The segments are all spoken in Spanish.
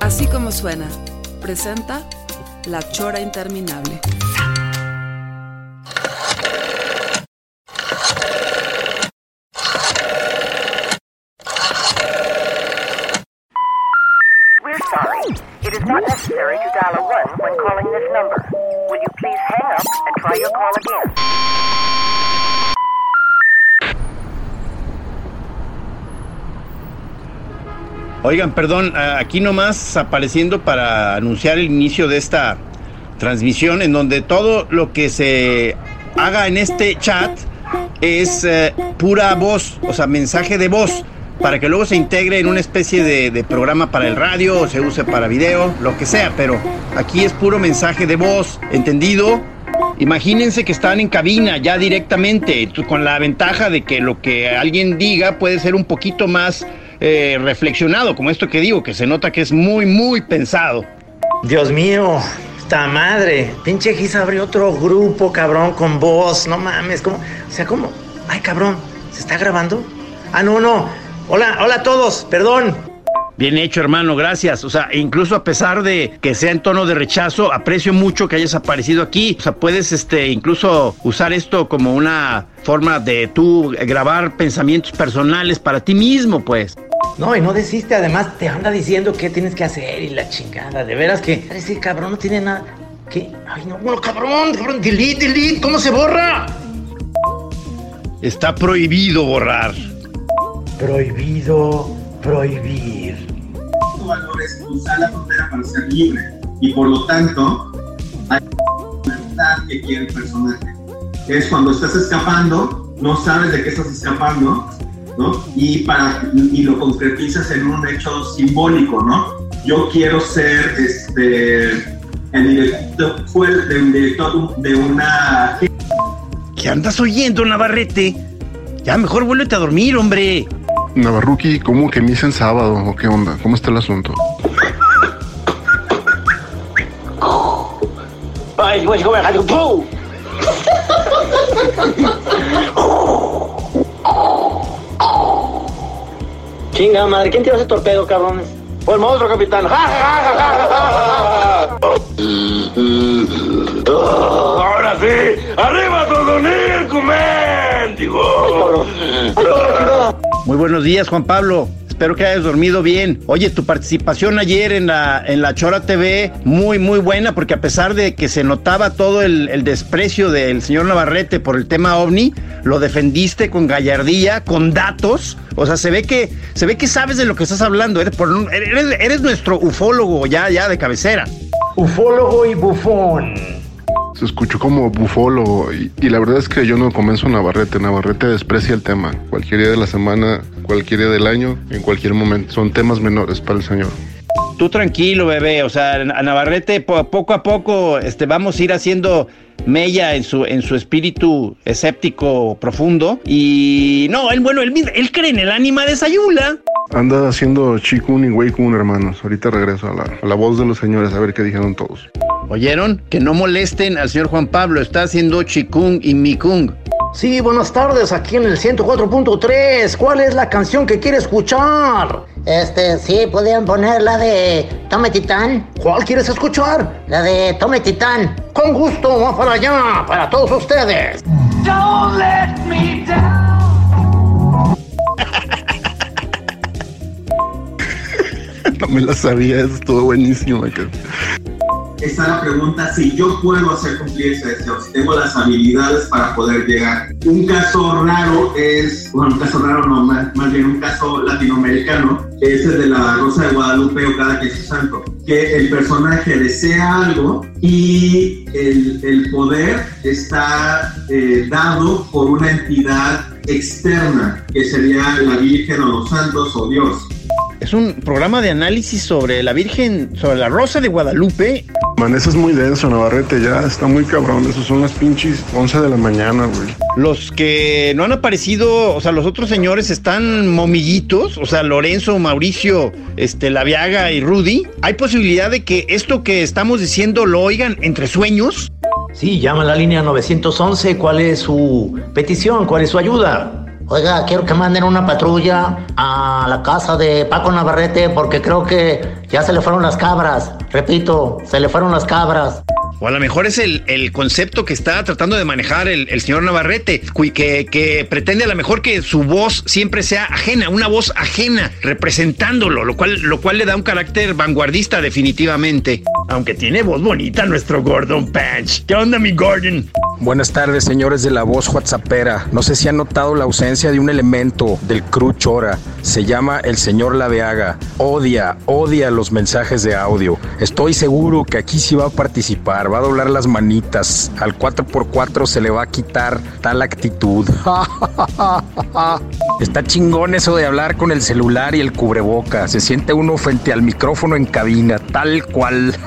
Así como suena, presenta La Chora Interminable. We're sorry. It is not necessary to dial a 1 when calling this number. Will you please hang up and try your call again? Oigan, perdón, aquí nomás apareciendo para anunciar el inicio de esta transmisión en donde todo lo que se haga en este chat es eh, pura voz, o sea, mensaje de voz, para que luego se integre en una especie de, de programa para el radio o se use para video, lo que sea, pero aquí es puro mensaje de voz, ¿entendido? Imagínense que están en cabina ya directamente, con la ventaja de que lo que alguien diga puede ser un poquito más eh, reflexionado, como esto que digo, que se nota que es muy, muy pensado. Dios mío, esta madre. Pinche Gis abrió otro grupo, cabrón, con voz. No mames, ¿cómo? O sea, ¿cómo? Ay, cabrón, ¿se está grabando? Ah, no, no. Hola, hola a todos, perdón. Bien hecho, hermano, gracias. O sea, incluso a pesar de que sea en tono de rechazo, aprecio mucho que hayas aparecido aquí. O sea, puedes este, incluso usar esto como una forma de tú grabar pensamientos personales para ti mismo, pues. No, y no desiste, además te anda diciendo qué tienes que hacer y la chingada. De veras que ese cabrón no tiene nada. ¿Qué? Ay, no, bueno, cabrón, cabrón, delete, delete, ¿cómo se borra? Está prohibido borrar. Prohibido prohibir. Tu valor es la frontera para ser libre y por lo tanto hay libertad que quiere el personaje. Es cuando estás escapando, no sabes de qué estás escapando, ¿no? Y, para, y lo concretizas en un hecho simbólico, ¿no? Yo quiero ser este, el director, fue un director de una ¿Qué andas oyendo, Navarrete? Ya mejor vuélvete a dormir, hombre. Navarruki, ¿cómo que misa en sábado? ¿O qué onda? ¿Cómo está el asunto? Ay, güey, ¿cómo me ¡Pum! Chinga madre, ¿quién tiró ese torpedo, cabrones? Fue el monstruo, capitán. Ahora sí, arriba todo Nico, mendigo. Muy buenos días, Juan Pablo. Espero que hayas dormido bien. Oye, tu participación ayer en la, en la Chora TV, muy, muy buena, porque a pesar de que se notaba todo el, el desprecio del señor Navarrete por el tema ovni, lo defendiste con gallardía, con datos. O sea, se ve que, se ve que sabes de lo que estás hablando. Eres, eres nuestro ufólogo ya, ya de cabecera. Ufólogo y bufón. Se escuchó como bufólogo y, y la verdad es que yo no convenzo a Navarrete. Navarrete desprecia el tema. Cualquier día de la semana, cualquier día del año, en cualquier momento. Son temas menores para el señor. Tú tranquilo, bebé. O sea, a Navarrete po- poco a poco este, vamos a ir haciendo mella en su, en su espíritu escéptico profundo. Y no, él, bueno, él, él cree en el ánima de Sayula. Anda haciendo chikun y weikun, hermanos. Ahorita regreso a la, a la voz de los señores a ver qué dijeron todos. ¿Oyeron? Que no molesten al señor Juan Pablo. Está haciendo chikung y mikung. Sí, buenas tardes, aquí en el 104.3. ¿Cuál es la canción que quiere escuchar? Este, sí, podrían poner la de Tome Titán. ¿Cuál quieres escuchar? La de Tome Titán. Con gusto, va para allá, para todos ustedes. Don't let me down. no me la sabía, eso estuvo buenísimo. Está la pregunta si yo puedo hacer cumplir ese deseo, si tengo las habilidades para poder llegar. Un caso raro es, bueno, un caso raro no, más, más bien un caso latinoamericano, es el de la Rosa de Guadalupe o cada que es santo, que el personaje desea algo y el, el poder está eh, dado por una entidad externa, que sería la Virgen o los santos o Dios. Es un programa de análisis sobre la Virgen, sobre la Rosa de Guadalupe. Man, eso es muy denso, Navarrete, ya está muy cabrón. Esos son las pinches 11 de la mañana, güey. Los que no han aparecido, o sea, los otros señores están momillitos, o sea, Lorenzo, Mauricio, este, Laviaga y Rudy. ¿Hay posibilidad de que esto que estamos diciendo lo oigan entre sueños? Sí, llama a la línea 911. ¿Cuál es su petición? ¿Cuál es su ayuda? Oiga, quiero que manden una patrulla a la casa de Paco Navarrete porque creo que ya se le fueron las cabras. Repito, se le fueron las cabras. A lo mejor es el, el concepto que está tratando de manejar el, el señor Navarrete, que, que pretende a lo mejor que su voz siempre sea ajena, una voz ajena, representándolo, lo cual, lo cual le da un carácter vanguardista definitivamente. Aunque tiene voz bonita nuestro Gordon Patch. ¿Qué onda, mi Gordon? Buenas tardes, señores de la voz WhatsAppera. No sé si han notado la ausencia de un elemento del crew Chora. Se llama el señor Laveaga. Odia, odia los mensajes de audio. Estoy seguro que aquí sí va a participar, va a doblar las manitas. Al 4x4 se le va a quitar tal actitud. Está chingón eso de hablar con el celular y el cubreboca. Se siente uno frente al micrófono en cabina, tal cual.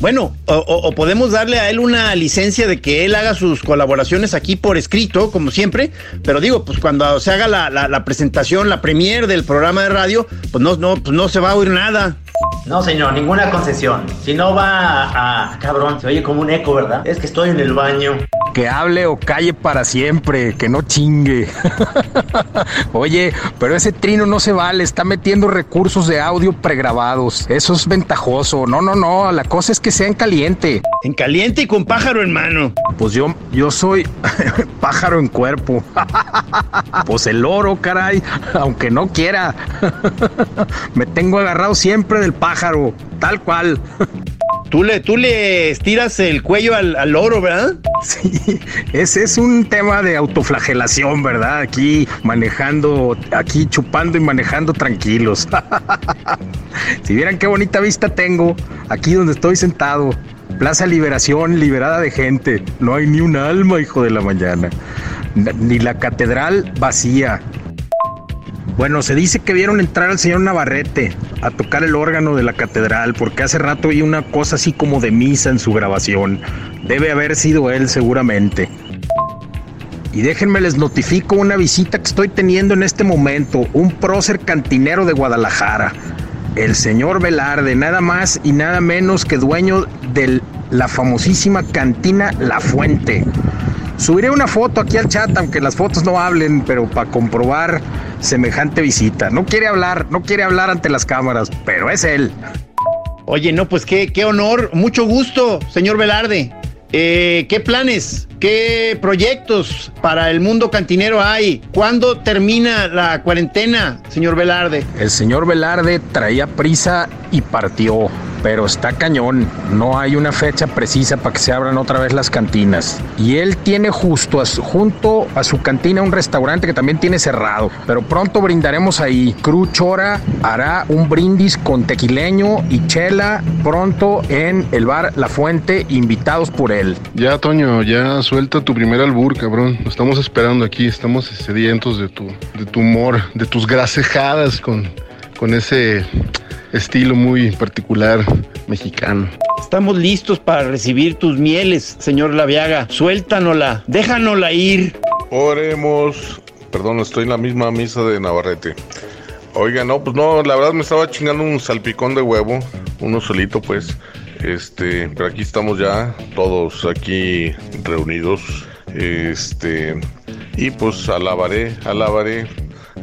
Bueno, o, podemos darle a él una licencia de que él haga sus colaboraciones aquí por escrito, como siempre, pero digo, pues cuando se haga la, la- la presentación, la premier del programa de radio, pues no, no, pues no se va a oír nada. No, señor, ninguna concesión. Si no va a, a- Cabrón, se oye como un eco, ¿verdad? Es que estoy en el baño. Que hable o calle para siempre, que no chingue. Oye, pero ese trino no se vale, está metiendo recursos de audio pregrabados. Eso es ventajoso. No, no, no, la cosa es que sea en caliente. En caliente y con pájaro en mano. Pues yo, yo soy pájaro en cuerpo. Pues el oro, caray, aunque no quiera. Me tengo agarrado siempre del pájaro, tal cual. Tú le, tú le estiras el cuello al, al loro, ¿verdad? Sí, ese es un tema de autoflagelación, ¿verdad? Aquí manejando, aquí chupando y manejando tranquilos. si vieran qué bonita vista tengo, aquí donde estoy sentado. Plaza Liberación, liberada de gente. No hay ni un alma, hijo de la mañana. Ni la catedral vacía. Bueno, se dice que vieron entrar al señor Navarrete a tocar el órgano de la catedral, porque hace rato oí una cosa así como de misa en su grabación. Debe haber sido él seguramente. Y déjenme les notifico una visita que estoy teniendo en este momento, un prócer cantinero de Guadalajara, el señor Velarde, nada más y nada menos que dueño de la famosísima cantina La Fuente. Subiré una foto aquí al chat, aunque las fotos no hablen, pero para comprobar semejante visita. No quiere hablar, no quiere hablar ante las cámaras, pero es él. Oye, no, pues qué, qué honor, mucho gusto, señor Velarde. Eh, ¿Qué planes, qué proyectos para el mundo cantinero hay? ¿Cuándo termina la cuarentena, señor Velarde? El señor Velarde traía prisa y partió, pero está cañón. No hay una fecha precisa para que se abran otra vez las cantinas. Y él tiene justo a su- junto a su cantina un restaurante que también tiene cerrado, pero pronto brindaremos ahí. Cru Chora hará un brindis con tequileño y chela pronto en el bar La Fuente, invitados por él. Ya, Toño, ya suelta tu primer albur, cabrón. Lo estamos esperando aquí, estamos sedientos de tu, de tu humor, de tus grasejadas con, con ese estilo muy particular mexicano. Estamos listos para recibir tus mieles, señor Laviaga. Suéltanosla, déjanosla ir. Oremos. Perdón, estoy en la misma misa de Navarrete. Oiga, no, pues no, la verdad me estaba chingando un salpicón de huevo, uno solito pues. Este, pero aquí estamos ya, todos aquí reunidos. Este, y pues alabaré, alabaré.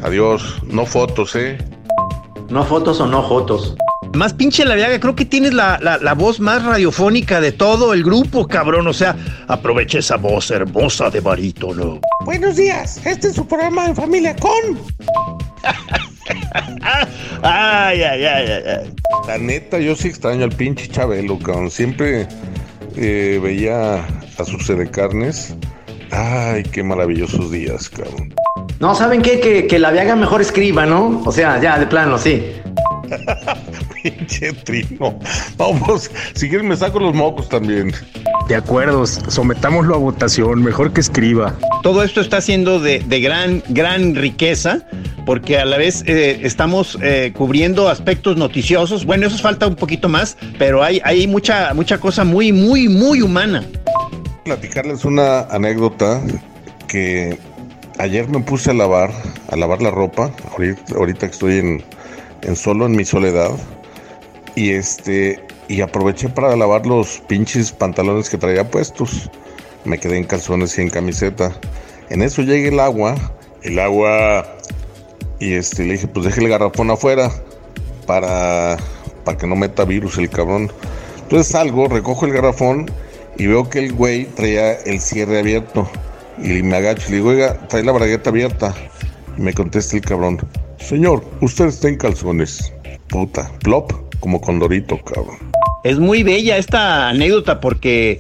Adiós, no fotos, eh. No fotos o no jotos. Más pinche Laviaga, creo que tienes la, la- la voz más radiofónica de todo el grupo, cabrón. O sea, aprovecha esa voz hermosa de barítono. Buenos días, este es su programa en familia con. ay, ay, ay, ay, ay. La neta, yo sí extraño al pinche Chabelo, cabrón. Siempre eh, veía a sus carnes. Ay, qué maravillosos días, cabrón. No, ¿saben qué? Que, que la Viaga mejor escriba, ¿no? O sea, ya, de plano, sí. Pinche trino. Vamos, si quieres me saco los mocos también. De acuerdo, sometámoslo a votación, mejor que escriba. Todo esto está siendo de, de gran, gran riqueza, porque a la vez eh, estamos eh, cubriendo aspectos noticiosos. Bueno, eso falta un poquito más, pero hay, hay mucha, mucha cosa muy, muy, muy humana. Platicarles una anécdota que ayer me puse a lavar, a lavar la ropa, ahorita, ahorita estoy en, en solo en mi soledad, y este, y aproveché para lavar los pinches pantalones que traía puestos. Me quedé en calzones y en camiseta. En eso llega el agua, el agua, y este, le dije, pues deje el garrafón afuera para, para que no meta virus el cabrón. Entonces salgo, recojo el garrafón y veo que el güey traía el cierre abierto. Y me agacho y le digo, oiga, trae la bragueta abierta. Y me contesta el cabrón, señor, usted está en calzones. Puta, plop, como condorito, cabrón. Es muy bella esta anécdota porque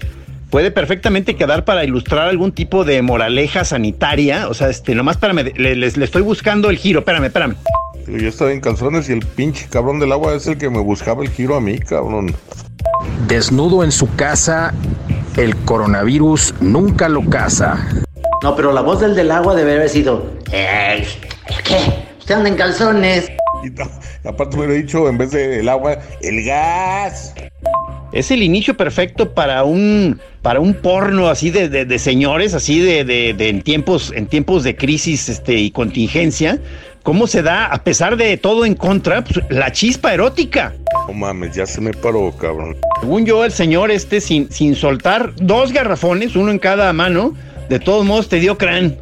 puede perfectamente quedar para ilustrar algún tipo de moraleja sanitaria. O sea, este, nomás espérame, le, le- le estoy buscando el giro, espérame, espérame. Yo estaba en calzones y el pinche cabrón del agua es el que me buscaba el giro a mí, cabrón. Desnudo en su casa, el coronavirus nunca lo caza. No, pero la voz del del agua debe haber sido. ¡Ey! ¿Qué? ¿Usted anda en calzones? Y ta- aparte me hubiera dicho, en vez del agua, el gas. Es el inicio perfecto para un para un porno así de, de- de señores, así de, de- de en tiempos en tiempos de crisis este, y contingencia. ¿Cómo se da, a pesar de todo en contra, pues, la chispa erótica? No mames, ya se me paró, cabrón. Según yo, el señor este, sin, sin soltar dos garrafones, uno en cada mano, de todos modos te dio crán.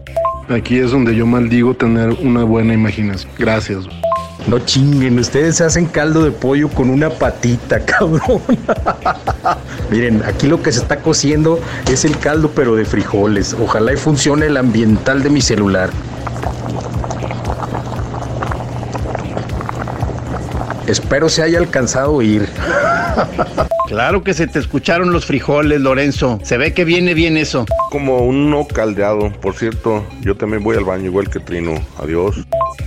Aquí es donde yo maldigo tener una buena imaginación. Gracias. No chinguen, ustedes hacen caldo de pollo con una patita, cabrón. Miren, aquí lo que se está cociendo es el caldo, pero de frijoles. Ojalá y funcione el ambiental de mi celular. Espero se haya alcanzado a oír. Claro que se te escucharon los frijoles, Lorenzo. Se ve que viene bien eso. Como uno caldeado. Por cierto, yo también voy al baño igual que Trino. Adiós.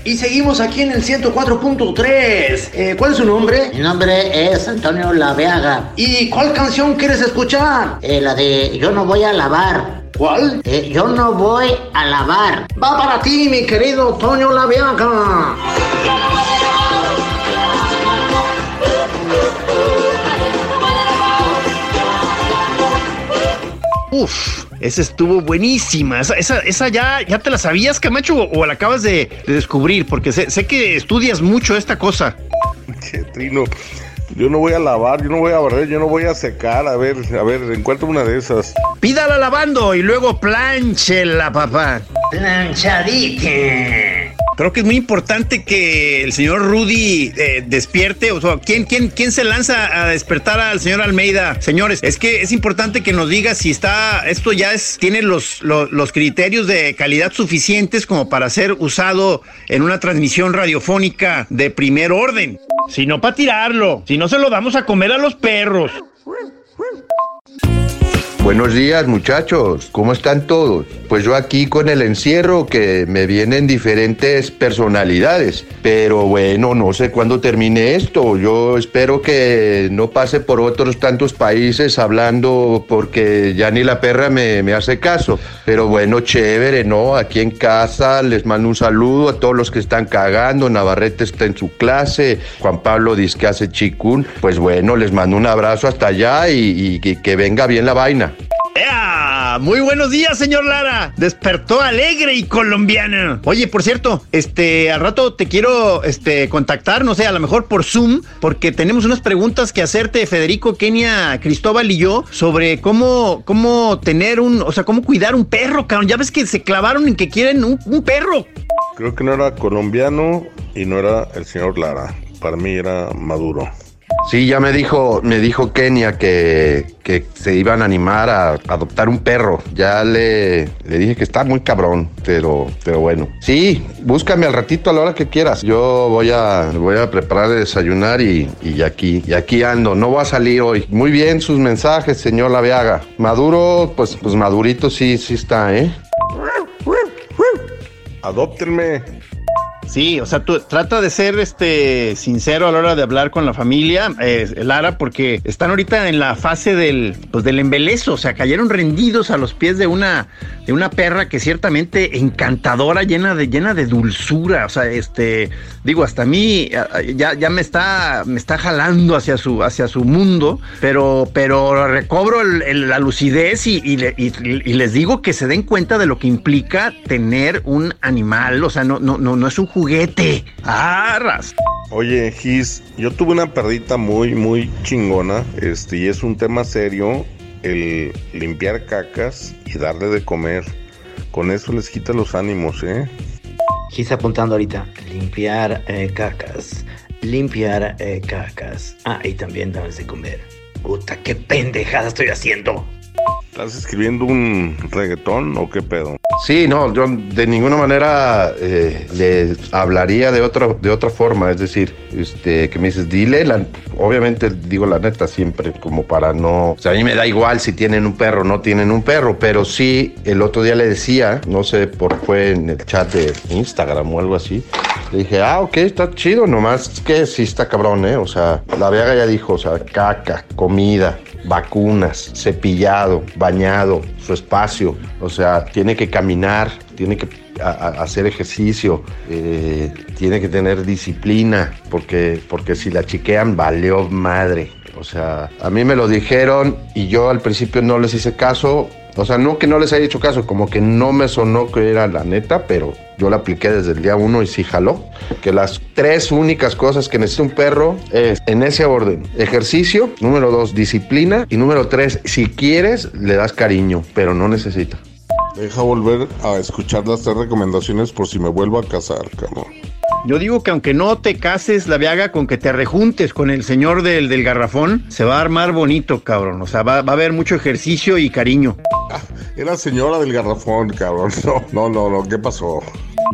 Y seguimos aquí en el 104.3. Eh, ¿Cuál es su nombre? Mi nombre es Antonio Laveaga. ¿Y cuál canción quieres escuchar? Eh, la de Yo no voy a lavar. ¿Cuál? Eh, yo no voy a lavar. Va para ti, mi querido Toño Laviaga. Uf, esa estuvo buenísima. Esa, esa, esa ya, ya te la sabías, Camacho, o, o la acabas de, de descubrir, porque sé, sé que estudias mucho esta cosa. Che, Trino, yo no voy a lavar, yo no voy a barrer, yo no voy a secar. A ver, a ver, encuentro una de esas. Pídala lavando y luego planchela, papá. Planchadita. Creo que es muy importante que el señor Rudy eh, despierte. ¿quién, quién, ¿quién se lanza a despertar al señor Almeida? Señores, es que es importante que nos diga si está, esto ya es, tiene los, los, los criterios de calidad suficientes como para ser usado en una transmisión radiofónica de primer orden. Si no, para tirarlo. Si no, se lo damos a comer a los perros. Buenos días muchachos, ¿cómo están todos? Pues yo aquí con el encierro que me vienen diferentes personalidades, pero bueno, no sé cuándo termine esto, yo espero que no pase por otros tantos países hablando porque ya ni la perra me, me hace caso, pero bueno, chévere, ¿no? Aquí en casa les mando un saludo a todos los que están cagando, Navarrete está en su clase, Juan Pablo dice que hace chicún, pues bueno, les mando un abrazo hasta allá y- y que venga bien la vaina. ¡Ea! Muy buenos días, señor Lara. Despertó alegre y colombiana. Oye, por cierto, este, al rato te quiero, este, contactar, no sé, a lo mejor por Zoom, porque tenemos unas preguntas que hacerte, Federico, Kenia, Cristóbal y yo, sobre cómo, cómo tener un, o sea, cómo cuidar un perro, cabrón. Ya ves que se clavaron en que quieren un, un perro. Creo que no era colombiano y no era el señor Lara. Para mí era Maduro. Sí, ya me dijo, me dijo Kenia que, que se iban a animar a adoptar un perro. Ya le, le dije que está muy cabrón, pero, pero bueno. Sí, búscame al ratito a la hora que quieras. Yo voy a, voy a preparar el desayunar y, y aquí, y aquí ando. No voy a salir hoy. Muy bien sus mensajes, señor Laviaga. Maduro, pues, pues madurito sí, sí está, ¿eh? Adóptenme. Sí, o sea, tú trata de ser este sincero a la hora de hablar con la familia, eh, Lara, porque están ahorita en la fase del, pues, del embelezo, o sea, cayeron rendidos a los pies de una, de una perra que ciertamente encantadora, llena de, llena de dulzura, o sea, este, digo, hasta a mí ya, ya me está, me está jalando hacia su, hacia su mundo, pero, pero recobro el- la lucidez y, y y- y les digo que se den cuenta de lo que implica tener un animal, o sea, no, no, no, no es un juguete. Arras. Oye, Gis, yo tuve una perrita muy, muy chingona, este, y es un tema serio el limpiar cacas y darle de comer. Con eso les quita los ánimos, ¿eh? Quizá apuntando ahorita. Limpiar eh, cacas. Limpiar eh, cacas. Ah, y también darles de comer. Puta, qué pendejada estoy haciendo. ¿Estás escribiendo un reggaetón o qué pedo? Sí, no, yo de ninguna manera eh, le hablaría de otra, de otra forma, es decir, este, que me dices, dile, la- obviamente digo la neta siempre, como para no, o sea, a mí me da igual si tienen un perro o no tienen un perro, pero sí, el otro día le decía, no sé por fue en el chat de Instagram o algo así, le dije, ah, ok, está chido, nomás que sí está cabrón, ¿eh? O sea, la Vega ya dijo, o sea, caca, comida, vacunas, cepillado, bañado, su espacio, o sea, tiene que caminar, tiene que hacer ejercicio, eh, tiene que tener disciplina, porque, porque si la chiquean, valió madre. O sea, a mí me lo dijeron y yo al principio no les hice caso. O sea, no que no les haya hecho caso, como que no me sonó que era la neta, pero yo la apliqué desde el día uno y sí jaló. Que las tres únicas cosas que necesita un perro es, en ese orden, ejercicio, número dos, disciplina, y número tres, si quieres, le das cariño, pero no necesita. Deja volver a escuchar las tres recomendaciones por si me vuelvo a casar, cabrón. Yo digo que aunque no te cases, la viaga, con que te rejuntes con el señor del, del garrafón, se va a armar bonito, cabrón. O sea, va, va a haber mucho ejercicio y cariño. Era señora del garrafón, cabrón. No, no, no. ¿qué pasó?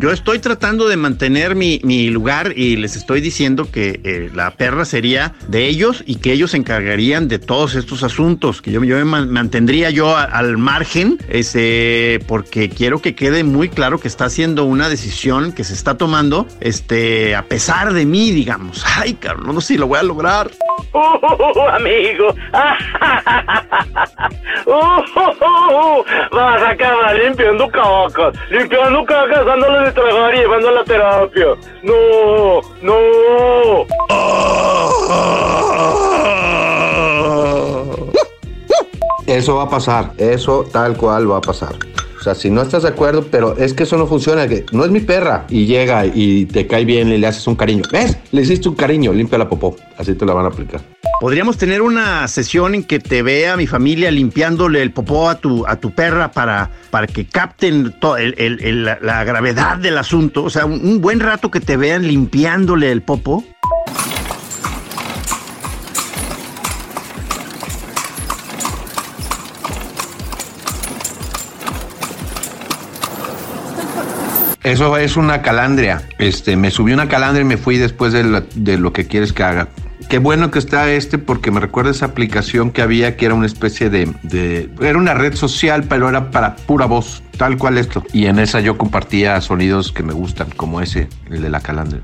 Yo estoy tratando de mantener mi, mi lugar y les estoy diciendo que eh, la perra sería de ellos y que ellos se encargarían de todos estos asuntos, que yo, yo me man- mantendría yo al margen, este, porque quiero que quede muy claro que está haciendo una decisión que se está tomando, este, a pesar de mí, digamos. Ay, cabrón, no sé si lo voy a lograr. Uh, amigo. Uh, vas a acabar limpiando cacas. Limpiando cacas, dándole de tragar y llevando a la terapia. No, no. Eso va a pasar, eso tal cual va a pasar. Sea, si no estás de acuerdo, pero es que eso no funciona, que no es mi perra. Y llega y te cae bien y le haces un cariño. ¿Ves? Le hiciste un cariño, limpia la popó. Así te la van a aplicar. Podríamos tener una sesión en que te vea mi familia limpiándole el popó a tu, a tu perra para, para que capten el- la, gravedad del asunto. O sea, un, un buen rato que te vean limpiándole el popo. Eso es una calandria. Este, me subí una calandria y me fui después de, lo que quieres que haga. Qué bueno que está este porque me recuerda esa aplicación que había que era una especie de, de- Era una red social, pero era para pura voz, tal cual esto. Y en esa yo compartía sonidos que me gustan, como ese, el de la calandria.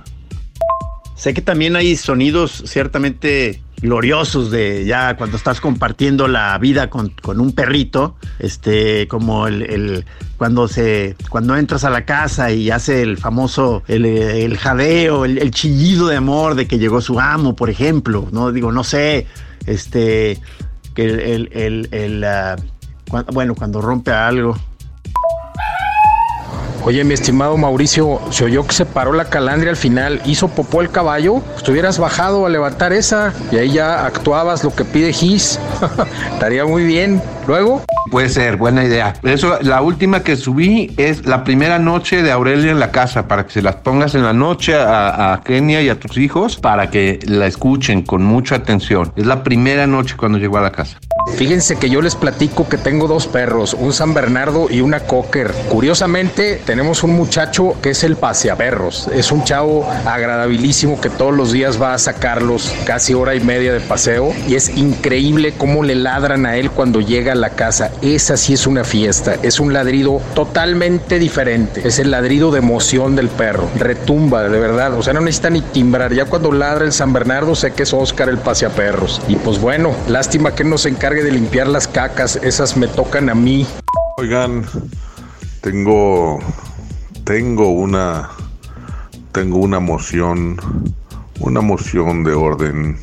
Sé que también hay sonidos ciertamente gloriosos de ya cuando estás compartiendo la vida con, con un perrito, este, como el, el- cuando se, cuando entras a la casa y hace el famoso, el, el jadeo, el, chillido de amor de que llegó su amo, por ejemplo, no digo, no sé, este, que el, el, el- cuan- bueno, cuando rompe algo. Oye, mi estimado Mauricio, se oyó que se paró la calandria al final, hizo popó el caballo, pues te hubieras bajado a levantar esa y ahí ya actuabas lo que pide Gis. Estaría muy bien. Luego. Puede ser, buena idea. Eso, la última que subí es la primera noche de Aurelia en la casa, para que se las pongas en la noche a, a Kenia y a tus hijos, para que la escuchen con mucha atención. Es la primera noche cuando llegó a la casa. Fíjense que yo les platico que tengo dos perros, un San Bernardo y una Cocker. Curiosamente, tenemos un muchacho que es el paseaperros. Es un chavo agradabilísimo que todos los días va a sacarlos casi hora y media de paseo y es increíble cómo le ladran a él cuando llega a la casa. Esa sí es una fiesta, es un ladrido totalmente diferente. Es el ladrido de emoción del perro. Retumba, de verdad. O sea, no necesita ni timbrar. Ya cuando ladra el San Bernardo sé que es Oscar el paseaperros. Y pues bueno, lástima que no se encargue de limpiar las cacas, esas me tocan a mí. Oigan, tengo tengo una tengo una moción, una moción de orden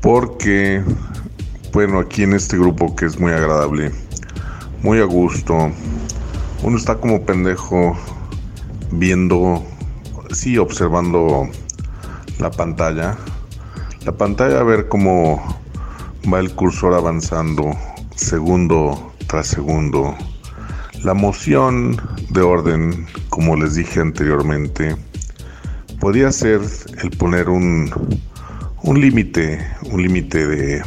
porque bueno, aquí en este grupo que es muy agradable, muy a gusto. Uno está como pendejo viendo, sí, observando la pantalla. La pantalla a ver cómo va el cursor avanzando segundo tras segundo. La moción de orden, como les dije anteriormente, podía ser el poner un, un límite, un límite de,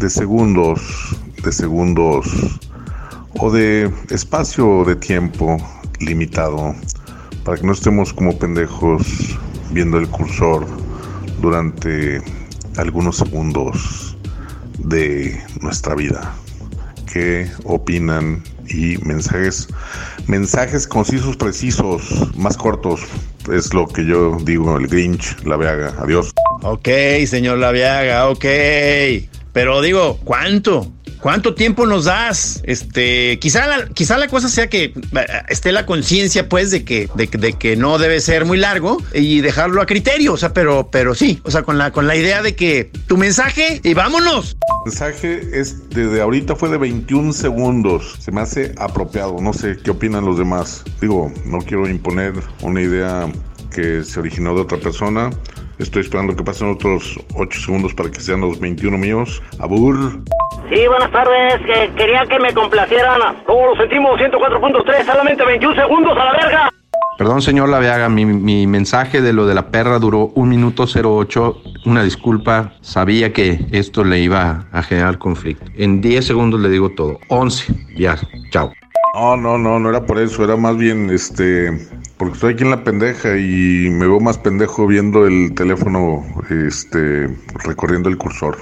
de segundos, de segundos o de espacio de tiempo limitado para que no estemos como pendejos viendo el cursor durante algunos segundos de nuestra vida. ¿Qué opinan? Y mensajes, mensajes concisos, precisos, más cortos. Es lo que yo digo, el Grinch, la Veaga. Adiós. Ok, señor Laviaga, ok. Pero digo, ¿cuánto? ¿Cuánto tiempo nos das? Este, quizá la, quizá la cosa sea que eh, esté la conciencia, pues, de que, de, de, que no debe ser muy largo y dejarlo a criterio. O sea, pero, pero sí, o sea, con la, con la idea de que tu mensaje y vámonos. El mensaje es desde ahorita fue de 21 segundos. Se me hace apropiado. No sé qué opinan los demás. Digo, no quiero imponer una idea que se originó de otra persona. Estoy esperando que pasen otros 8 segundos para que sean los 21 míos. Abur. Sí, buenas tardes. Que quería que me complacieran. Como lo sentimos, 104.3, solamente 21 segundos a la verga. Perdón, señor Laveaga, mi, mi, mensaje de lo de la perra duró un minuto 08. Una disculpa, sabía que esto le iba a generar conflicto. En 10 segundos le digo todo. 11, ya, chao. No, no, no, no era por eso, era más bien este porque estoy aquí en la pendeja y me veo más pendejo viendo el teléfono este recorriendo el cursor.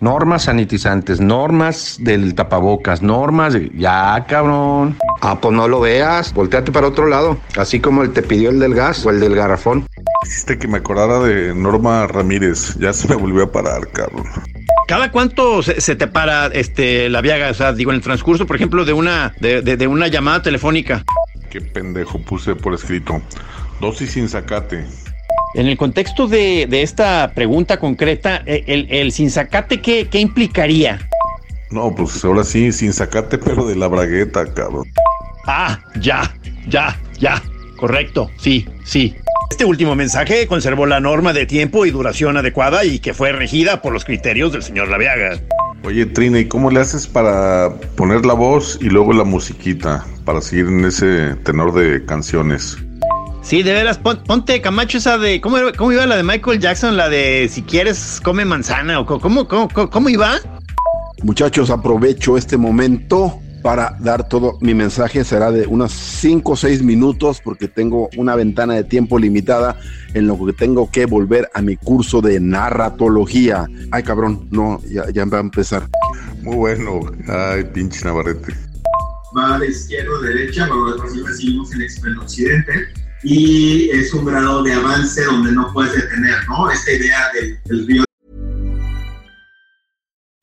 Normas sanitizantes, normas del tapabocas, normas de... Ya, cabrón. Ah, pues no lo veas. Volteate para otro lado. Así como el te pidió el del gas o el del garrafón. Hiciste que me acordara de Norma Ramírez. Ya se me volvió a parar, cabrón. ¿Cada cuánto se, se, te para este la viaga? O sea, digo, en el transcurso, por ejemplo, de una, de, de, de una llamada telefónica. Qué pendejo, puse por escrito. Dosis sin sacate. En el contexto de, de esta pregunta concreta, el, el sin sacate, ¿qué, ¿qué implicaría? No, pues ahora sí, sin sacate, pero de la bragueta, cabrón. Ah, ya, ya, ya. Correcto, sí, sí. Este último mensaje conservó la norma de tiempo y duración adecuada y que fue regida por los criterios del señor Laviaga. Oye, Trina, ¿y cómo le haces para poner la voz y luego la musiquita para seguir en ese tenor de canciones? Sí, de veras, pon, ponte Camacho esa de. ¿cómo, ¿Cómo iba la de Michael Jackson? La de si quieres, come manzana. o ¿Cómo, cómo, cómo, cómo iba? Muchachos, aprovecho este momento para dar todo mi mensaje. Será de unos 5 o 6 minutos porque tengo una ventana de tiempo limitada en lo que tengo que volver a mi curso de narratología. Ay, cabrón, no, ya, ya va a empezar. Muy bueno. Ay, pinche Navarrete. Va de izquierda a derecha, nosotros recibimos el extremo occidente y es un grado de avance donde no puedes detener, ¿no? Esta idea del, del río.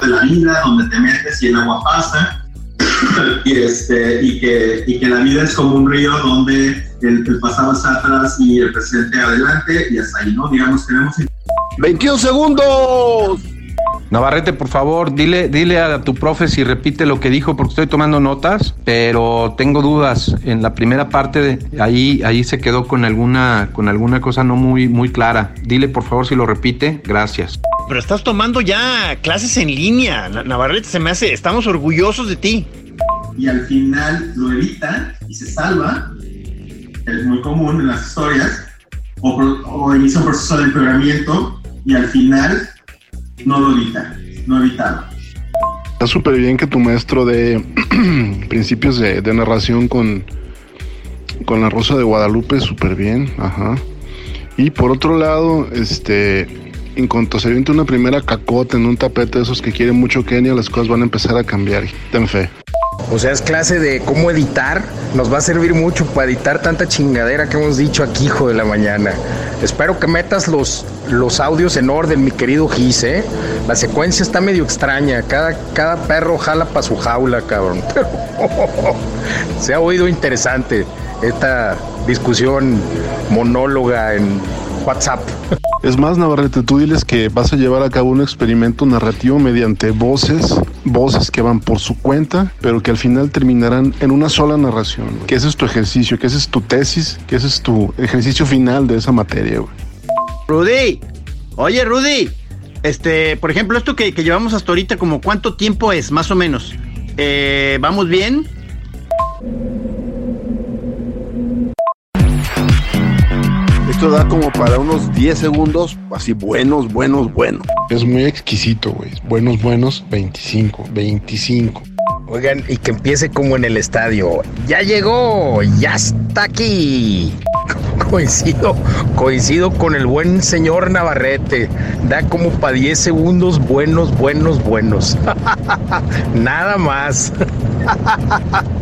De la vida, donde te metes y el agua pasa, y, este, y, que, y que la vida es como un río donde el, el pasado está atrás y el presente adelante, y hasta ahí, ¿no? Digamos, tenemos... 21 segundos. Navarrete, por favor, dile, dile a tu profe si repite lo que dijo, porque estoy tomando notas, pero tengo dudas. En la primera parte, de, ahí, ahí se quedó con alguna, con alguna cosa no muy, muy clara. Dile, por favor, si lo repite. Gracias. Pero estás tomando ya clases en línea. Na- Navarrete, se me hace, estamos orgullosos de ti. y al final lo evita y se salva, es muy común en las historias, o inicia un proceso de empeoramiento y al final no lo evita, no evitaba. Está súper bien que tu maestro de principios de, de narración con, con la Rosa de Guadalupe, súper bien, ajá. Y por otro lado, este, en cuanto se avienta una primera cacota en un tapete de esos que quieren mucho Kenia, las cosas van a empezar a cambiar. Ten fe. O sea, es clase de cómo editar. Nos va a servir mucho para editar tanta chingadera que hemos dicho aquí, hijo de la mañana. Espero que metas los, los audios en orden, mi querido Gis, ¿eh? La secuencia está medio extraña. Cada, cada perro jala para su jaula, cabrón. Se ha oído interesante esta discusión monóloga en WhatsApp. Es más, Navarrete, tú diles que vas a llevar a cabo un experimento narrativo mediante voces, voces que van por su cuenta, pero que al final terminarán en una sola narración. Que ese es tu ejercicio, que ese es tu tesis, que ese es tu ejercicio final de esa materia, güey. Rudy, oye Rudy, este, por ejemplo, esto que, que llevamos hasta ahorita, como cuánto tiempo es, más o menos. Eh, ¿Vamos bien? Esto da como para unos 10 segundos, así buenos, buenos, buenos. Es muy exquisito, güey. Buenos, buenos, 25, 25. Oigan, y que empiece como en el estadio. Ya llegó, ya está aquí. Coincido, coincido con el buen señor Navarrete. Da como para 10 segundos buenos, buenos, buenos. Nada más.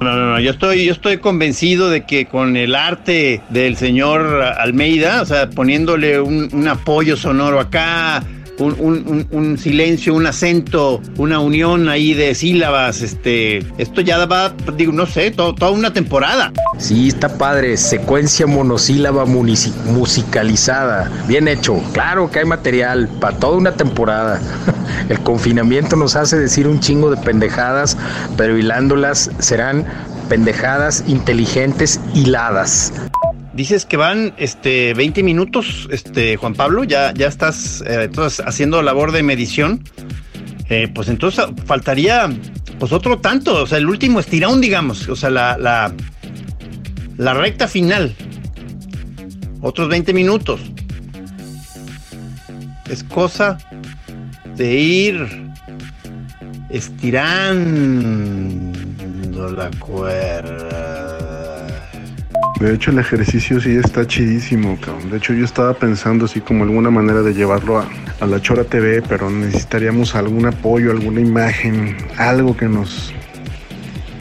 No, no, no, yo estoy, yo estoy convencido de que con el arte del señor Almeida, o sea, poniéndole un, apoyo sonoro acá, un, silencio, un acento, una unión ahí de sílabas, este, esto ya va, digo, no sé, to- toda una temporada. Sí, está padre. Secuencia monosílaba musicalizada. Bien hecho. Claro que hay material para toda una temporada. El confinamiento nos hace decir un chingo de pendejadas, pero hilándolas serán pendejadas inteligentes hiladas. Dices que van este 20 minutos, este Juan Pablo, ya, ya estás eh, entonces haciendo labor de medición. Eh, pues entonces faltaría pues otro tanto, o sea, el último estirón, digamos, o sea, la, la, la recta final. Otros 20 minutos. Es cosa de ir estirando la cuerda. De hecho, el ejercicio sí está chidísimo, cabrón. De hecho, yo estaba pensando así como alguna manera de llevarlo a, a la Chora TV, pero necesitaríamos algún apoyo, alguna imagen, algo que nos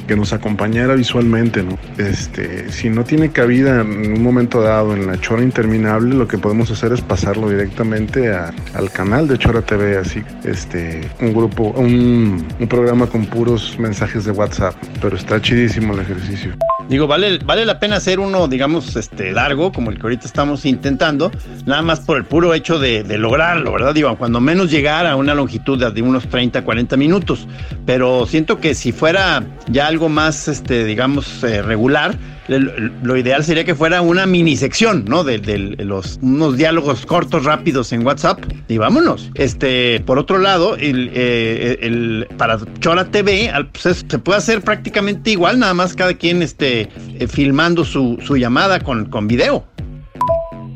que nos acompañara visualmente, ¿no? Este, si no tiene cabida en un momento dado en la Chora Interminable, lo que podemos hacer es pasarlo directamente a- al canal de Chora TV, así, este, un grupo, un, un programa con puros mensajes de WhatsApp, pero está chidísimo el ejercicio. Digo, vale, vale la pena hacer uno, digamos, este, largo, como el que ahorita estamos intentando, nada más por el puro hecho de, lograrlo, ¿verdad? Digo, cuando menos llegar a una longitud de, unos 30, 40 minutos. Pero siento que si fuera ya algo más, este, digamos, eh, regular, lo ideal sería que fuera una mini sección, ¿no? De, los, unos diálogos cortos, rápidos en WhatsApp. Y vámonos. Este, por otro lado, el, eh, para Chora TV, pues es- se puede hacer prácticamente igual, nada más cada quien esté eh, filmando su, su llamada con, con video.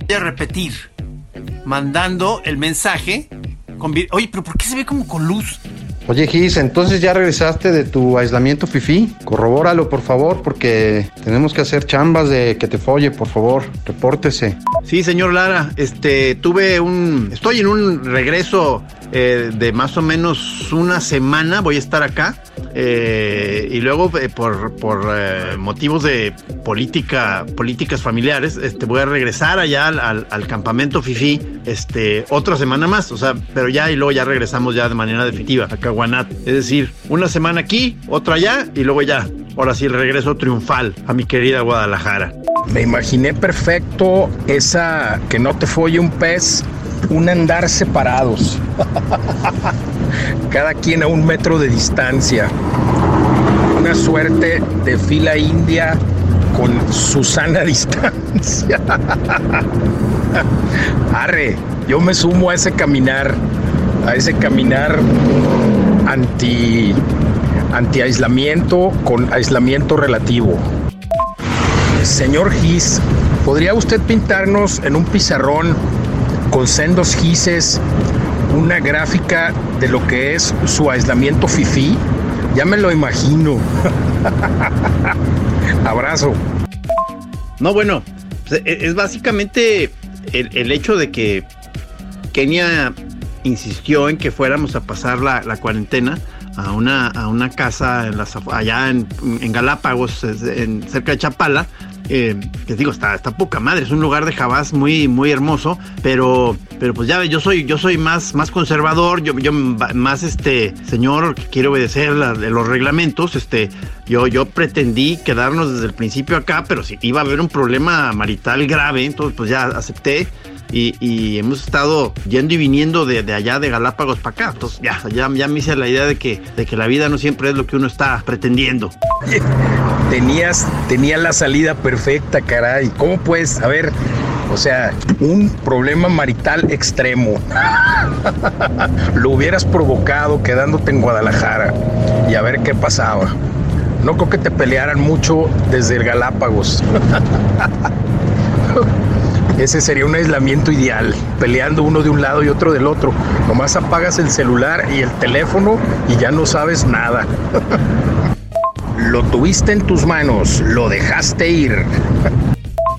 Voy a repetir, mandando el mensaje con. Oye, pero ¿por qué se ve como con luz? Oye, Gis, entonces ya regresaste de tu aislamiento fifí. Corrobóralo, por favor, porque tenemos que hacer chambas de que te folle, por favor. Repórtese. Sí, señor Lara, este, tuve un, estoy en un regreso eh, de más o menos una semana, voy a estar acá. Eh, y luego eh, por, por eh, motivos de política, políticas familiares, este, voy a regresar allá al, campamento Fifi este, otra semana más, o sea, pero ya y luego ya regresamos ya de manera definitiva a Caguanat. Es decir, una semana aquí, otra allá y luego ya, ahora sí, regreso triunfal a mi querida Guadalajara. Me imaginé perfecto esa que no te folle un pez, un andar separados. Cada quien a un metro de distancia. Una suerte de fila india con su sana distancia. Arre, yo me sumo a ese caminar, a ese caminar anti, anti aislamiento con aislamiento relativo. Señor Gis, ¿podría usted pintarnos en un pizarrón con sendos gises una gráfica de lo que es su aislamiento fifí? Ya me lo imagino. Abrazo. No, bueno, pues, e- es básicamente el, hecho de que Kenia insistió en que fuéramos a pasar la, cuarentena a una, a una casa en las allá en, en Galápagos, en- cerca de Chapala. Eh, que digo, está, está poca madre, es un lugar de jabás muy, muy hermoso, pero, pero pues ya ves, yo soy, yo soy más, más conservador, yo, yo más este señor que quiere obedecer la- de los reglamentos, este, yo, yo pretendí quedarnos desde el principio acá, pero si iba a haber un problema marital grave, entonces pues ya acepté. Y, hemos estado yendo y viniendo de, de allá de Galápagos para acá. Entonces ya, ya, ya me hice la idea de que, de que la vida no siempre es lo que uno está pretendiendo. Tenías, tenía la salida perfecta, caray. ¿Cómo puedes? A ver, o sea, un problema marital extremo. Lo hubieras provocado quedándote en Guadalajara y a ver qué pasaba. No creo que te pelearan mucho desde el Galápagos. Ese sería un aislamiento ideal, peleando uno de un lado y otro del otro. Nomás apagas el celular y el teléfono y ya no sabes nada. Lo tuviste en tus manos, lo dejaste ir.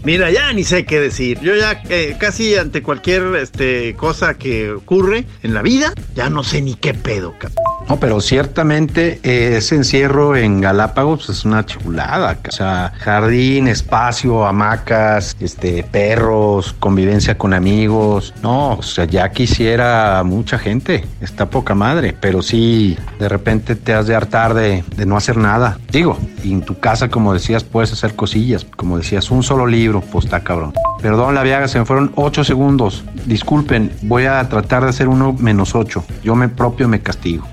Mira, ya ni sé qué decir. Yo ya eh, casi ante cualquier este, cosa que ocurre en la vida, ya no sé ni qué pedo. cabrón. No, pero ciertamente eh, ese encierro en Galápagos pues, es una chulada. O sea, jardín, espacio, hamacas, este, perros, convivencia con amigos. No, o sea, ya quisiera mucha gente. Está poca madre, pero sí, de repente te has de hartar de, de no hacer nada. Digo, en tu casa, como decías, puedes hacer cosillas. Como decías, un solo libro, pues está cabrón. Perdón, la viaga, se me fueron ocho segundos. Disculpen, voy a tratar de hacer uno menos ocho. Yo me propio me castigo.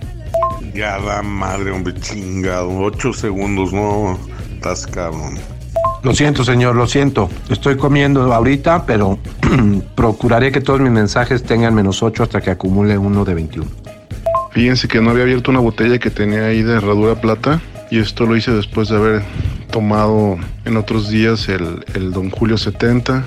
Madre, hombre, chingado. Ocho segundos, no. Estás cabrón. Lo siento, señor, lo siento. Estoy comiendo ahorita, pero procuraré que todos mis mensajes tengan menos 8 hasta que acumule uno de 21. Fíjense que no había abierto una botella que tenía ahí de herradura plata y esto lo hice después de haber tomado en otros días el, el Don Julio 70,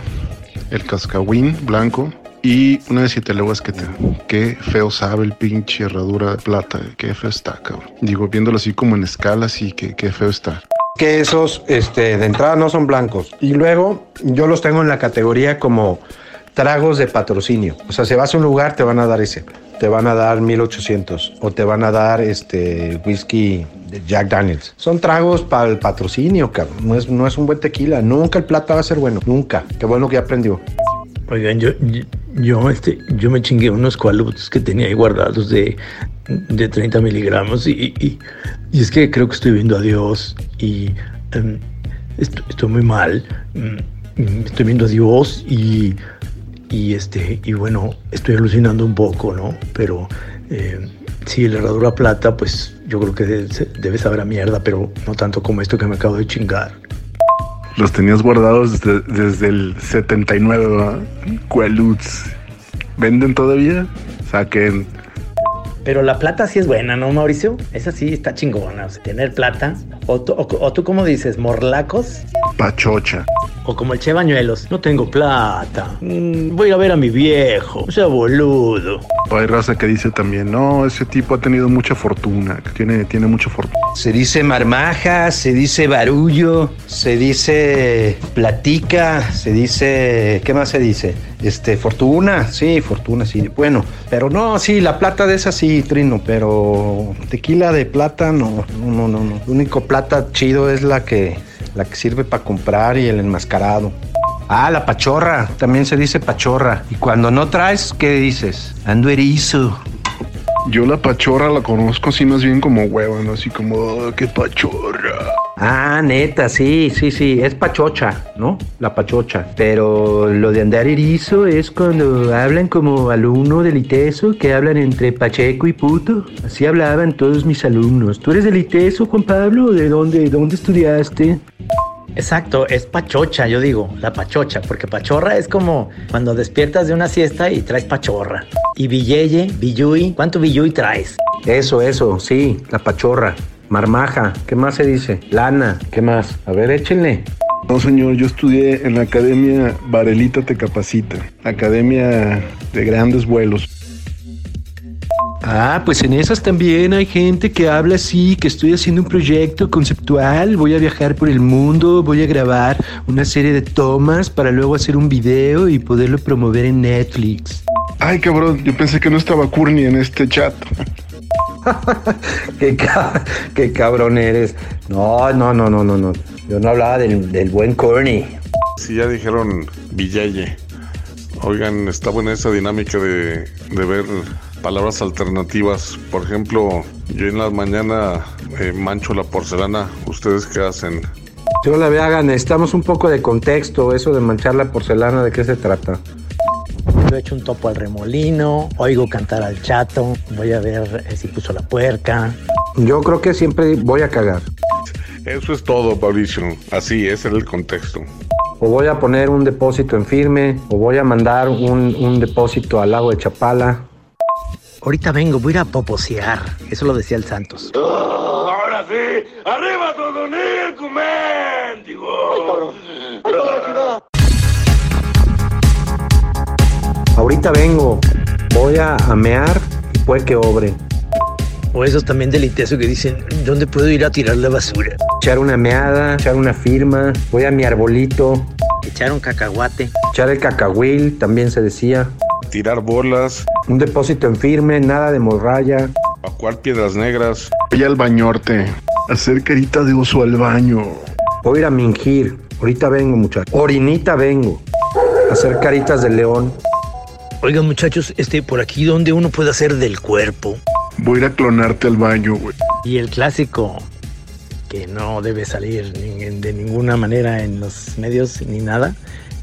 el Cascahuín blanco y una de siete leguas que te... Qué feo sabe el pinche herradura de plata, qué feo está, cabrón. Digo, viéndolo así como en escala, sí, que qué feo está. Que esos, este, de entrada no son blancos. Y luego yo los tengo en la categoría como tragos de patrocinio. O sea, si vas a un lugar, te van a dar ese. Te van a dar 1800 o te van a dar este whisky Jack Daniels. Son tragos para el patrocinio, cabrón. No es, no es un buen tequila. Nunca el plata va a ser bueno. Nunca. Qué bueno que aprendió. Oigan, yo, yo, este, yo me chingué unos cualutos que tenía ahí guardados de, de 30 miligramos y, y, y es que creo que estoy viendo a Dios y em, estoy, muy mal. Mm, Estoy viendo a Dios y, y, este, y bueno, estoy alucinando un poco, ¿no? Pero eh, sí, el herradura plata, pues yo creo que debe saber a mierda, pero no tanto como esto que me acabo de chingar. Los tenías guardados desde, desde el 79, ¿verdad? Qualuts. ¿Venden todavía? Saquen. Pero la plata sí es buena, ¿no, Mauricio? Esa sí está chingona. O sea, tener plata. O, tú- o- o tú, ¿cómo dices? ¿Morlacos? Pachocha. O como el Che Bañuelos, no tengo plata. Mm, voy a ver a mi viejo. O sea, boludo. Hay raza que dice también, no, ese tipo ha tenido mucha fortuna, que tiene, tiene mucha fortuna. Se dice marmaja, se dice barullo, se dice platica, se dice, ¿qué más se dice? Este, fortuna, sí, fortuna, sí. Bueno, pero no, sí, la plata de esa sí, Trino, pero tequila de plata no, no, no, no. no. El único plata chido es la que, la que sirve para comprar y el enmascarado. Ah, la pachorra, también se dice pachorra. Y cuando no traes, ¿qué dices? Ando erizo. Yo la pachorra la conozco así más bien como hueva, ¿no? Así como, "Oh, qué pachorra. Ah, neta, sí, sí, sí, es pachocha, ¿no? La pachocha. Pero lo de andar erizo es cuando hablan como alumno del ITESO, que hablan entre Pacheco y puto. Así hablaban todos mis alumnos. ¿Tú eres del ITESO, Juan Pablo? ¿De dónde, dónde estudiaste? Exacto, es pachocha, yo digo, la pachocha, porque pachorra es como cuando despiertas de una siesta y traes pachorra. Y billeye, billuy, ¿cuánto billuy traes? Eso, eso, sí, la pachorra. Marmaja, ¿qué más se dice? Lana, ¿qué más? A ver, échenle. No, señor, yo estudié en la Academia Varelita Te Capacita, Academia de Grandes Vuelos. Ah, pues en esas también hay gente que habla así, que estoy haciendo un proyecto conceptual, voy a viajar por el mundo, voy a grabar una serie de tomas para luego hacer un video y poderlo promover en Netflix. Ay, cabrón, yo pensé que no estaba Courtney en este chat. qué, qué cabrón eres. No, no, no, no, no, no. Yo no hablaba del, del buen Corny. Si ya dijeron Villaye. Oigan, está buena esa dinámica de, de ver palabras alternativas. Por ejemplo, yo en la mañana eh, mancho la porcelana. ¿Ustedes qué hacen? Yo la hagan, necesitamos un poco de contexto, eso de manchar la porcelana, ¿de qué se trata? Yo he hecho un topo al remolino, oigo cantar al chato, voy a ver eh, si puso la puerca. Yo creo que siempre voy a cagar. Eso es todo, Mauricio. Así, ese era el contexto. O voy a poner un depósito en firme, o voy a mandar un, un depósito al lago de Chapala. Ahorita vengo, voy a ir a poposear. Eso lo decía el Santos. Ahora sí, arriba Ahorita vengo, voy a amear y puede que obre. O esos también del ITESO que dicen, ¿dónde puedo ir a tirar la basura? Echar una meada, echar una firma, voy a mi arbolito, Echar un cacahuate. echar el cacahuil, también se decía. Tirar bolas, Un depósito en firme, nada de morralla. evacuar piedras negras. Voy al bañorte, hacer carita de oso al baño. Voy a ir a mingir. Ahorita vengo, muchachos. Orinita vengo. Hacer caritas de león. Oigan, muchachos, este, por aquí donde uno puede hacer del cuerpo. Voy a ir a clonarte al baño, güey. Y el clásico, que no debe salir ni- de ninguna manera en los medios ni nada,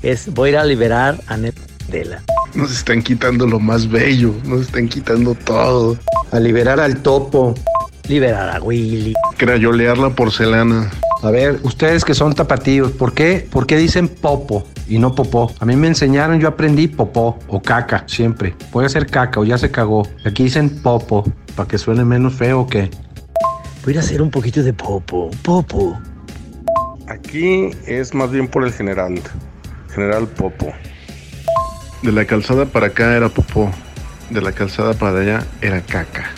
es voy a ir a liberar a Netdela. Nos están quitando lo más bello, nos están quitando todo. A liberar al topo. Liberar a Willy. Crayolear la porcelana. A ver, ustedes que son tapatíos, ¿por qué, ¿por qué dicen popo y no popó? A mí me enseñaron, yo aprendí popó o caca, siempre. Voy a hacer caca o ya se cagó. Aquí dicen popo, para que suene menos feo o qué. Voy a hacer un poquito de popo. Popo. Aquí es más bien por el general. General Popo. De la calzada para acá era popó. De la calzada para allá era caca.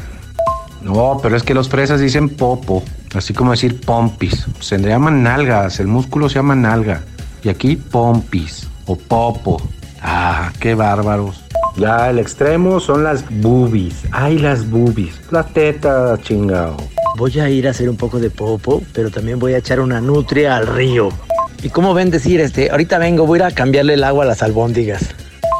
No, pero es que los fresas dicen popo, así como decir pompis. Se llaman nalgas, el músculo se llama nalga. Y aquí pompis o popo. Ah, qué bárbaros. Ya el extremo son las boobies. Ay, las boobies. Las tetas, chingado. Voy a ir a hacer un poco de popo, pero también voy a echar una nutria al río. ¿Y cómo ven decir este? Ahorita vengo, voy a ir a cambiarle el agua a las albóndigas.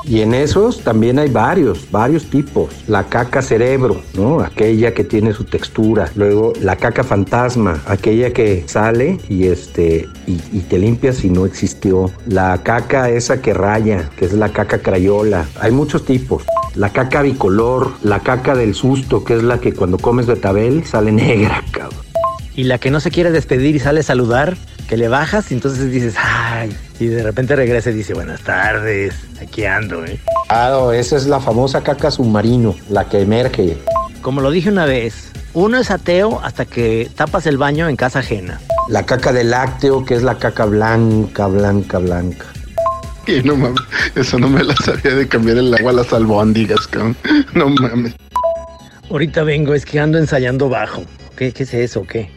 Y en esos también hay varios, varios tipos. La caca cerebro, ¿no? Aquella que tiene su textura. Luego la caca fantasma, aquella que sale y este y, te limpias y no existió. La caca esa que raya, que es la caca crayola. Hay muchos tipos. La caca bicolor, la caca del susto, que es la que cuando comes betabel sale negra, cabrón. Y la que no se quiere despedir y sale a saludar, que le bajas y entonces dices, ay, y de repente regresa y dice, buenas tardes, aquí ando, ¿eh? Claro, esa es la famosa caca submarino, la que emerge. Como lo dije una vez, uno es ateo hasta que tapas el baño en casa ajena. La caca de lácteo, que es la caca blanca, blanca, blanca. Y no mames, eso no me la sabía de cambiar el agua a las albóndigas, cabrón. No mames. Ahorita vengo, es que ando ensayando bajo. ¿Qué, qué es eso? ¿Qué?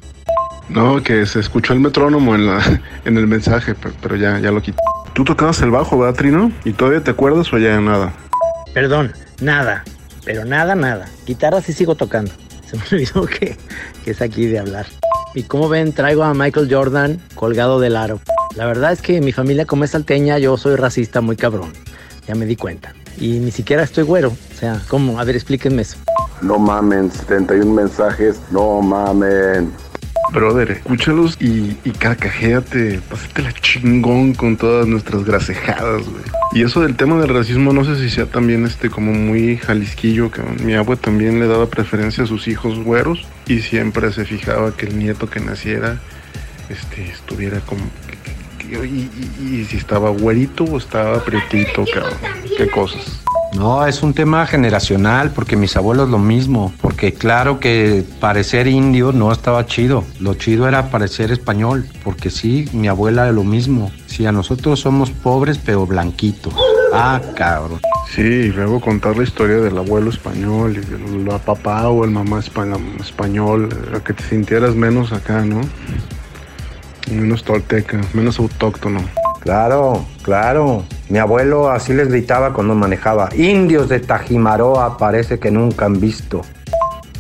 No, que se escuchó el metrónomo en, la, en el mensaje, pero, pero ya, ya lo quité. Tú tocabas el bajo, ¿verdad, Trino? ¿Y todavía te acuerdas o ya nada? Perdón, nada. Pero nada, nada. Guitarra sí sigo tocando. Se me olvidó que, que es aquí de hablar. Y como ven, traigo a Michael Jordan colgado del aro. La verdad es que mi familia, como es salteña, yo soy racista muy cabrón. Ya me di cuenta. Y ni siquiera estoy güero. O sea, ¿cómo? A ver, explíquenme eso. No mamen, 71 mensajes, no mamen. Brother, escúchalos y, y carcajéate, pásatela chingón con todas nuestras grasejadas, güey. Y eso del tema del racismo, no sé si sea también este como muy jalisquillo, que mi abue también le daba preferencia a sus hijos güeros y siempre se fijaba que el nieto que naciera este, estuviera como... Y, y- y si estaba güerito o estaba prietito, cabrón. Qué cosas. No, es un tema generacional, porque mis abuelos lo mismo, porque claro que parecer indio no estaba chido, lo chido era parecer español, porque sí, mi abuela lo mismo, sí, a nosotros somos pobres pero blanquitos. Ah, cabrón. Sí, y luego contar la historia del abuelo español y la papá o el mamá espa- español, a que te sintieras menos acá, ¿no? Menos tolteca, menos autóctono. Claro, claro. Mi abuelo así les gritaba cuando manejaba. Indios de Tajimaroa parece que nunca han visto.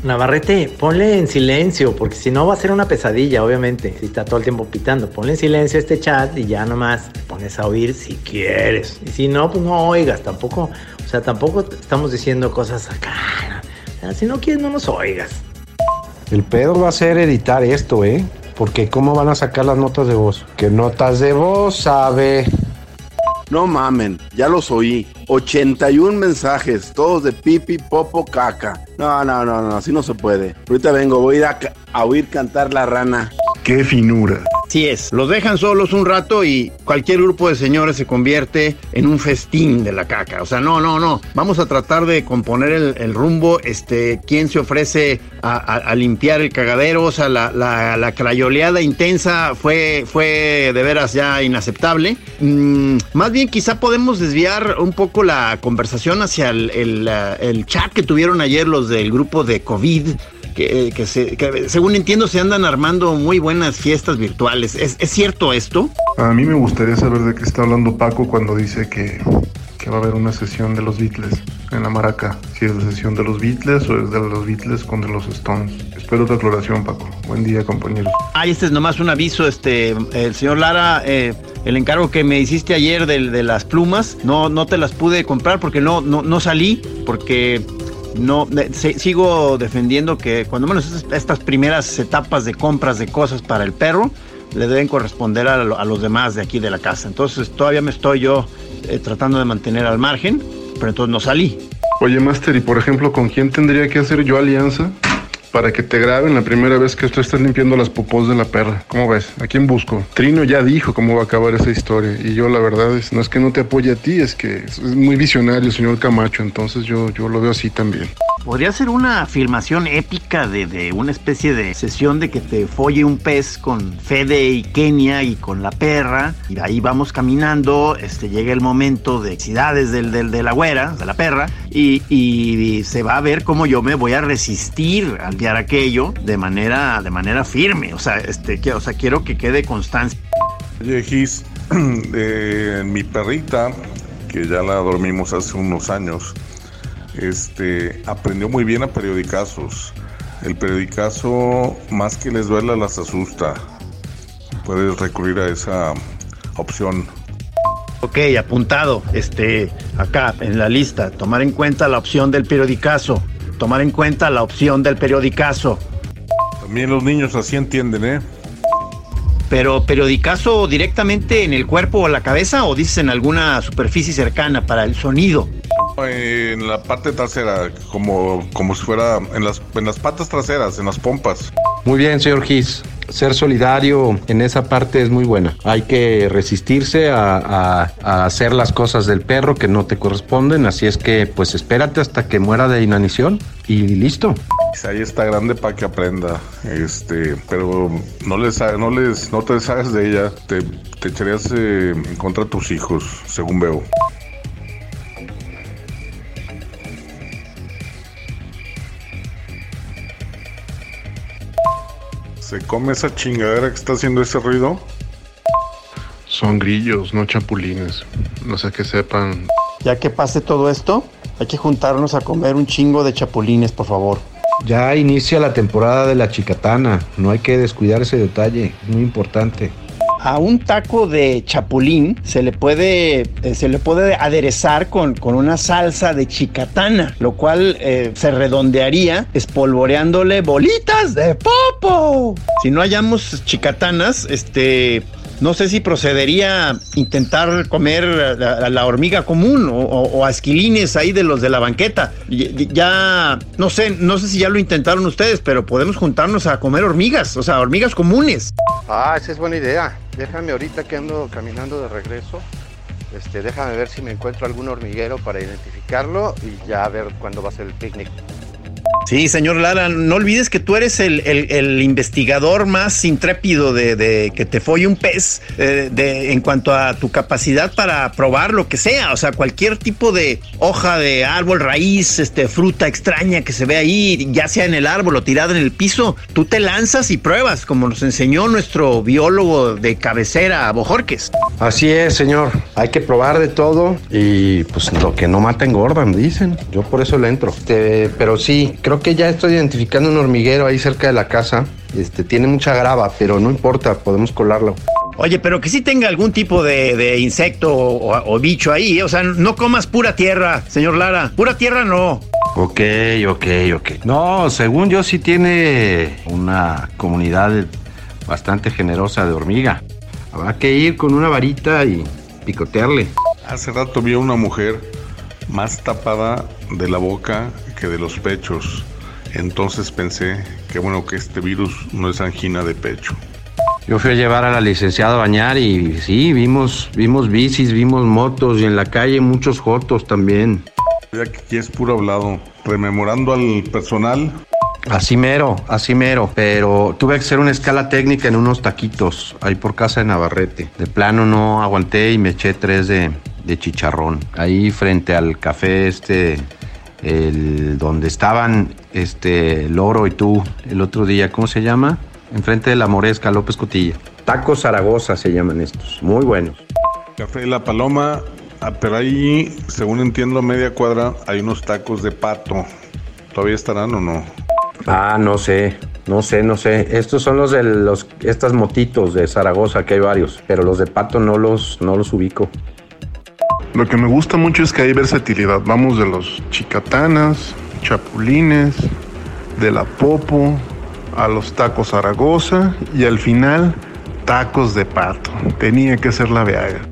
Navarrete, ponle en silencio, porque si no va a ser una pesadilla, obviamente. Si está todo el tiempo pitando, ponle en silencio este chat y ya nomás te pones a oír si quieres. Y si no, pues no oigas, tampoco, o sea, tampoco estamos diciendo cosas acá. O sea, si no quieres, no nos oigas. El pedo va a ser editar esto, ¿eh? Porque ¿cómo van a sacar las notas de voz? ¿Qué notas de voz sabe? No mamen, ya los oí. 81 mensajes, todos de pipi, popo, caca. No, no, no, no, así no se puede. Ahorita vengo, voy a ir a, a oír cantar la rana. ¡Qué finura! Así es, los dejan solos un rato y cualquier grupo de señores se convierte en un festín de la caca. O sea, no, no, no. Vamos a tratar de componer el, rumbo. Este, ¿quién se ofrece a, limpiar el cagadero? O sea, la, la, la crayoleada intensa fue, fue de veras ya inaceptable. Mm, más bien, quizá podemos desviar un poco la conversación hacia el, el chat que tuvieron ayer los del grupo de COVID que, que se- que según entiendo se andan armando muy buenas fiestas virtuales. ¿Es, es cierto esto? A mí me gustaría saber de qué está hablando Paco cuando dice que, que va a haber una sesión de los Beatles en la maraca. Si es la sesión de los Beatles o es de los Beatles con de los Stones. Espero tu aclaración, Paco. Buen día, compañeros. Ay, este es nomás un aviso, este, el señor Lara, eh, el encargo que me hiciste ayer del- de, las plumas, no, no te las pude comprar porque no, no, no salí, porque no sigo defendiendo que cuando menos estas, primeras etapas de compras de cosas para el perro le deben corresponder a, a los demás de aquí de la casa. Entonces todavía me estoy yo eh, tratando de mantener al margen, pero entonces no salí. Oye, Master, y por ejemplo, ¿con quién tendría que hacer yo alianza para que te graben la primera vez que tú estás limpiando las popós de la perra? ¿Cómo ves? ¿A quién busco? Trino ya dijo cómo va a acabar esa historia. Y yo, la verdad, es, no es que no te apoye a ti, es que es muy visionario el señor Camacho. Entonces yo, yo lo veo así también. Podría ser una filmación épica de, de una especie de sesión de que te folle un pez con Fede y Kenia y con la perra. Y ahí vamos caminando. Este, llega el momento de exidades del, del- de la güera, de la perra. Y, y se va a ver cómo yo me voy a resistir al guiar aquello de manera, de manera firme. O sea, este, que- o sea, quiero que quede constancia. Oye, eh, mi perrita, que ya la dormimos hace unos años, este, aprendió muy bien a periodicazos. El periodicazo, más que les duela, las asusta. Puedes recurrir a esa opción. Ok, apuntado, este, acá en la lista, tomar en cuenta la opción del periodicazo. Tomar en cuenta la opción del periodicazo. También los niños así entienden, ¿eh? Pero periodicazo directamente en el cuerpo o la cabeza o dices en alguna superficie cercana para el sonido. En la parte trasera, como, como si fuera en las, en las patas traseras, en las pompas. Muy bien, señor Gis. ser solidario en esa parte es muy buena. Hay que resistirse a, a- a hacer las cosas del perro que no te corresponden, así es que pues espérate hasta que muera de inanición y listo. Ahí está grande para que aprenda, este, pero no les, no les, no te deshagas de ella, te, te echarías eh, en contra de tus hijos, según veo. ¿Se come esa chingadera que está haciendo ese ruido? Son grillos, no chapulines. No sé qué sepan. Ya que pase todo esto, hay que juntarnos a comer un chingo de chapulines, por favor. Ya inicia la temporada de la chicatana, no hay que descuidar ese detalle, es muy importante. A un taco de chapulín se le puede, eh, se le puede aderezar con, con una salsa de chicatana, lo cual eh, se redondearía espolvoreándole bolitas de popo. Si no hallamos chicatanas, este, no sé si procedería intentar comer la, hormiga común o, o- asquilines ahí de los de la banqueta. Ya, no sé, no sé si ya lo intentaron ustedes, pero podemos juntarnos a comer hormigas, o sea, hormigas comunes. Ah, esa es buena idea. Déjame ahorita que ando caminando de regreso. Este, déjame ver si me encuentro algún hormiguero para identificarlo y ya ver cuándo va a ser el picnic. Sí, señor Lara, no olvides que tú eres el, el- investigador más intrépido de, de que te folle un pez eh, de, en cuanto a tu capacidad para probar lo que sea, o sea, cualquier tipo de hoja de árbol, raíz, este, fruta extraña que se ve ahí, ya sea en el árbol o tirada en el piso, tú te lanzas y pruebas, como nos enseñó nuestro biólogo de cabecera, Bojorques. Así es, señor. Hay que probar de todo y pues lo que no mata engorda, me dicen. Yo por eso le entro. Este, pero sí, creo que ya estoy identificando un hormiguero ahí cerca de la casa. Este, tiene mucha grava, pero no importa, podemos colarlo. Oye, pero que sí tenga algún tipo de, de insecto o, o bicho ahí, ¿eh? o sea, no comas pura tierra, señor Lara, pura tierra no. Ok, ok, ok. No, según yo sí tiene una comunidad bastante generosa de hormiga. Habrá que ir con una varita y picotearle. Hace rato vi a una mujer más tapada de la boca que de los pechos. Entonces pensé que bueno que este virus no es angina de pecho. Yo fui a llevar a la licenciada a bañar y sí, vimos, vimos bicis, vimos motos y en la calle muchos jotos también. Ya que aquí es puro hablado. Rememorando al personal, Así mero, así mero. Pero tuve que hacer una escala técnica en unos taquitos ahí por casa de Navarrete. De plano no aguanté y me eché tres de, de chicharrón. Ahí frente al café este, el, donde estaban este Loro y tú el otro día, ¿cómo se llama? Enfrente de la Moresca, López Cotilla. Tacos Zaragoza se llaman estos. Muy buenos. Café de la Paloma, ah, pero ahí, según entiendo, a media cuadra hay unos tacos de pato. ¿Todavía estarán o no? Ah, no sé, no sé, no sé. Estos son los de los, estas motitos de Zaragoza, que hay varios, pero los de Pato no los, no los ubico. Lo que me gusta mucho es que hay versatilidad. Vamos de los chicatanas, chapulines, de la popo, a los tacos Zaragoza y al final tacos de pato. Tenía que ser la veaga.